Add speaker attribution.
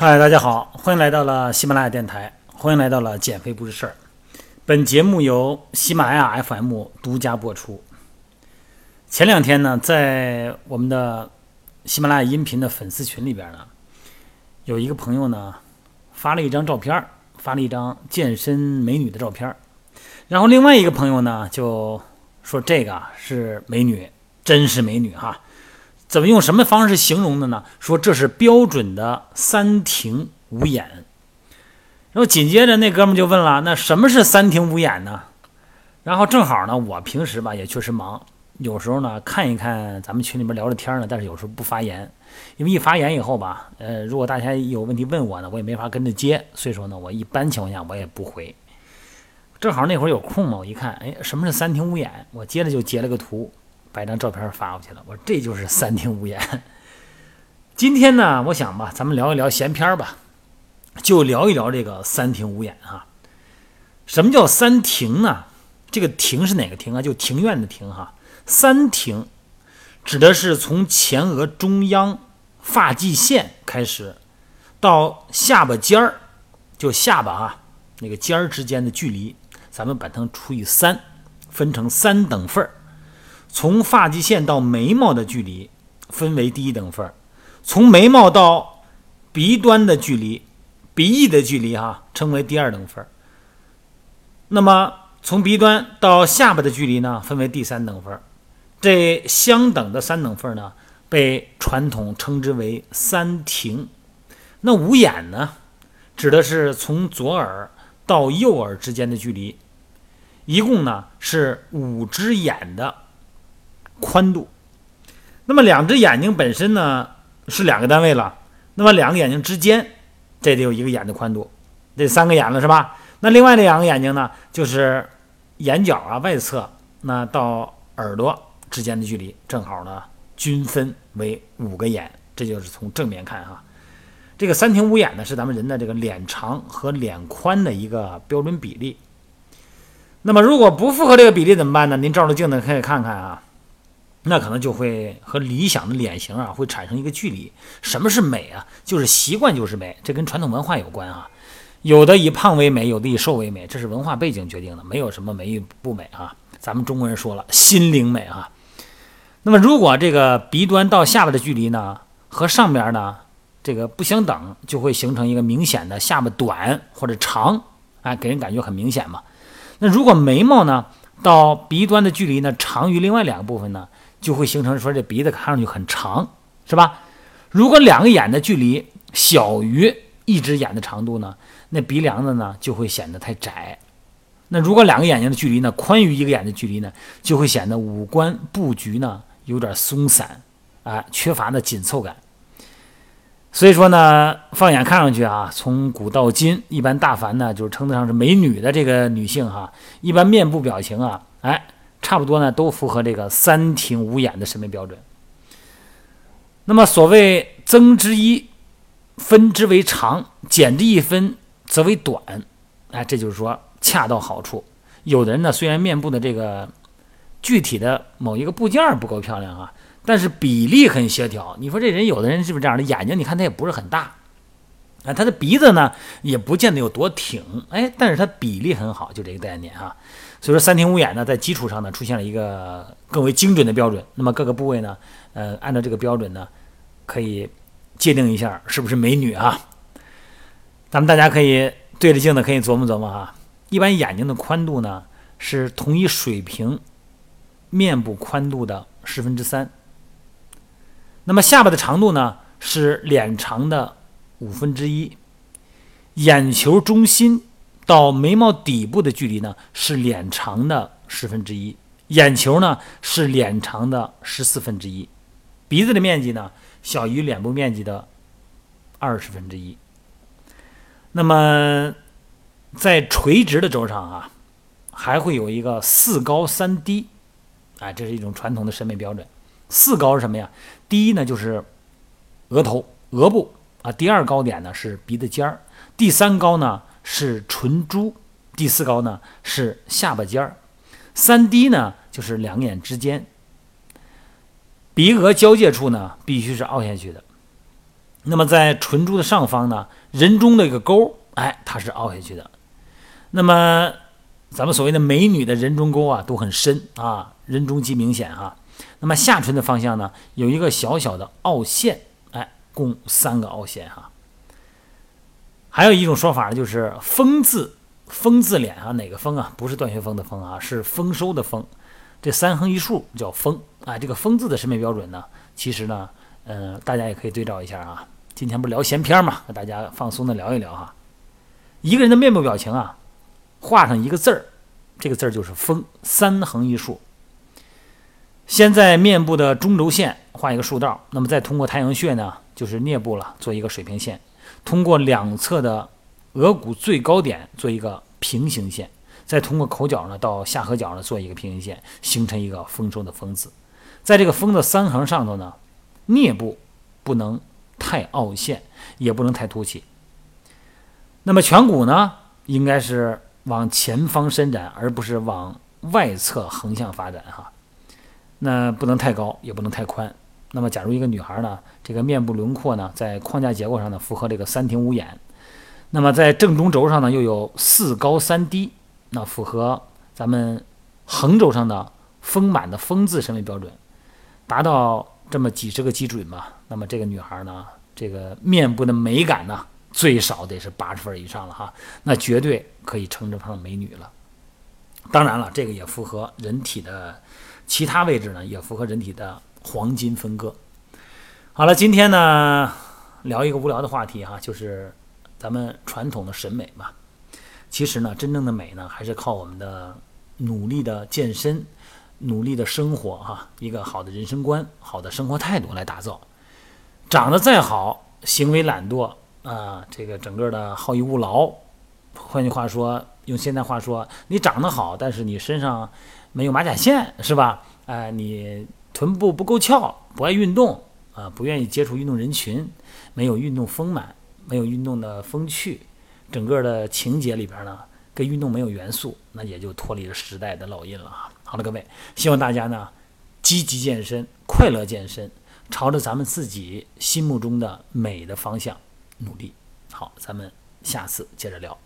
Speaker 1: 嗨，大家好，欢迎来到了喜马拉雅电台，欢迎来到了减肥不是事儿。本节目由喜马拉雅 FM 独家播出。前两天呢，在我们的喜马拉雅音频的粉丝群里边呢，有一个朋友呢发了一张照片，发了一张健身美女的照片，然后另外一个朋友呢就说这个是美女，真是美女哈。怎么用什么方式形容的呢？说这是标准的三庭五眼。然后紧接着那哥们就问了：“那什么是三庭五眼呢？”然后正好呢，我平时吧也确实忙，有时候呢看一看咱们群里面聊着天呢，但是有时候不发言，因为一发言以后吧，呃，如果大家有问题问我呢，我也没法跟着接，所以说呢，我一般情况下我也不回。正好那会儿有空嘛，我一看，哎，什么是三庭五眼？我接着就截了个图。把张照片发过去了，我说这就是三庭五眼。今天呢，我想吧，咱们聊一聊闲篇吧，就聊一聊这个三庭五眼哈。什么叫三庭呢？这个庭是哪个庭啊？就庭院的庭哈。三庭指的是从前额中央发际线开始到下巴尖儿，就下巴啊那个尖儿之间的距离，咱们把它除以三，分成三等份儿。从发际线到眉毛的距离分为第一等份从眉毛到鼻端的距离、鼻翼的距离哈称为第二等份那么从鼻端到下巴的距离呢分为第三等份这相等的三等份呢被传统称之为三庭。那五眼呢，指的是从左耳到右耳之间的距离，一共呢是五只眼的。宽度，那么两只眼睛本身呢是两个单位了，那么两个眼睛之间，这得有一个眼的宽度，这三个眼了是吧？那另外那两个眼睛呢，就是眼角啊外侧那到耳朵之间的距离，正好呢均分为五个眼，这就是从正面看哈。这个三庭五眼呢是咱们人的这个脸长和脸宽的一个标准比例。那么如果不符合这个比例怎么办呢？您照着镜子可以看看啊。那可能就会和理想的脸型啊会产生一个距离。什么是美啊？就是习惯就是美，这跟传统文化有关啊。有的以胖为美，有的以瘦为美，这是文化背景决定的，没有什么美与不美啊。咱们中国人说了，心灵美啊。那么如果这个鼻端到下巴的距离呢和上边呢这个不相等，就会形成一个明显的下巴短或者长，哎，给人感觉很明显嘛。那如果眉毛呢到鼻端的距离呢长于另外两个部分呢？就会形成说这鼻子看上去很长，是吧？如果两个眼的距离小于一只眼的长度呢，那鼻梁子呢就会显得太窄。那如果两个眼睛的距离呢宽于一个眼的距离呢，就会显得五官布局呢有点松散，啊，缺乏的紧凑感。所以说呢，放眼看上去啊，从古到今，一般大凡呢就是称得上是美女的这个女性哈，一般面部表情啊，哎。差不多呢，都符合这个三庭五眼的审美标准。那么所谓增之一分之为长，减之一分则为短，哎，这就是说恰到好处。有的人呢，虽然面部的这个具体的某一个部件不够漂亮啊，但是比例很协调。你说这人有的人是不是这样的？眼睛你看他也不是很大，啊，他的鼻子呢也不见得有多挺，哎，但是他比例很好，就这个概念啊。所以说三庭五眼呢，在基础上呢，出现了一个更为精准的标准。那么各个部位呢，呃，按照这个标准呢，可以界定一下是不是美女啊？咱们大家可以对着镜子可以琢磨琢磨哈。一般眼睛的宽度呢，是同一水平面部宽度的十分之三。那么下巴的长度呢，是脸长的五分之一。眼球中心。到眉毛底部的距离呢是脸长的十分之一，眼球呢是脸长的十四分之一，鼻子的面积呢小于脸部面积的二十分之一。那么在垂直的轴上啊，还会有一个四高三低，啊，这是一种传统的审美标准。四高是什么呀？第一呢就是额头、额部啊，第二高点呢是鼻子尖儿，第三高呢。是唇珠，第四高呢是下巴尖儿，三低呢就是两眼之间，鼻额交界处呢必须是凹下去的。那么在唇珠的上方呢，人中的一个沟，哎，它是凹下去的。那么咱们所谓的美女的人中沟啊，都很深啊，人中极明显啊。那么下唇的方向呢，有一个小小的凹陷，共三个凹陷哈。还有一种说法呢，就是“丰”字，“丰”字脸啊，哪个“丰”啊？不是段学峰的“丰”啊，是丰收的“丰”。这三横一竖叫“丰”啊。这个“丰”字的审美标准呢，其实呢，嗯，大家也可以对照一下啊。今天不是聊闲篇嘛，和大家放松的聊一聊哈。一个人的面部表情啊，画上一个字儿，这个字儿就是“丰”，三横一竖。先在面部的中轴线画一个竖道，那么再通过太阳穴呢，就是颞部了，做一个水平线。通过两侧的额骨最高点做一个平行线，再通过口角呢到下颌角呢做一个平行线，形成一个丰收的“丰”字。在这个“丰”的三横上头呢，颞部不能太凹陷，也不能太凸起。那么颧骨呢，应该是往前方伸展，而不是往外侧横向发展哈。那不能太高，也不能太宽。那么，假如一个女孩呢，这个面部轮廓呢，在框架结构上呢，符合这个三庭五眼，那么在正中轴上呢，又有四高三低，那符合咱们横轴上的丰满的“丰”字审美标准，达到这么几十个基准吧。那么这个女孩呢，这个面部的美感呢，最少得是八十分以上了哈，那绝对可以称之上美女了。当然了，这个也符合人体的其他位置呢，也符合人体的。黄金分割。好了，今天呢聊一个无聊的话题哈，就是咱们传统的审美嘛。其实呢，真正的美呢，还是靠我们的努力的健身、努力的生活哈，一个好的人生观、好的生活态度来打造。长得再好，行为懒惰啊，这个整个的好逸恶劳。换句话说，用现代话说，你长得好，但是你身上没有马甲线，是吧？哎，你。臀部不够翘，不爱运动啊，不愿意接触运动人群，没有运动丰满，没有运动的风趣，整个的情节里边呢，跟运动没有元素，那也就脱离了时代的烙印了哈。好了，各位，希望大家呢积极健身，快乐健身，朝着咱们自己心目中的美的方向努力。好，咱们下次接着聊。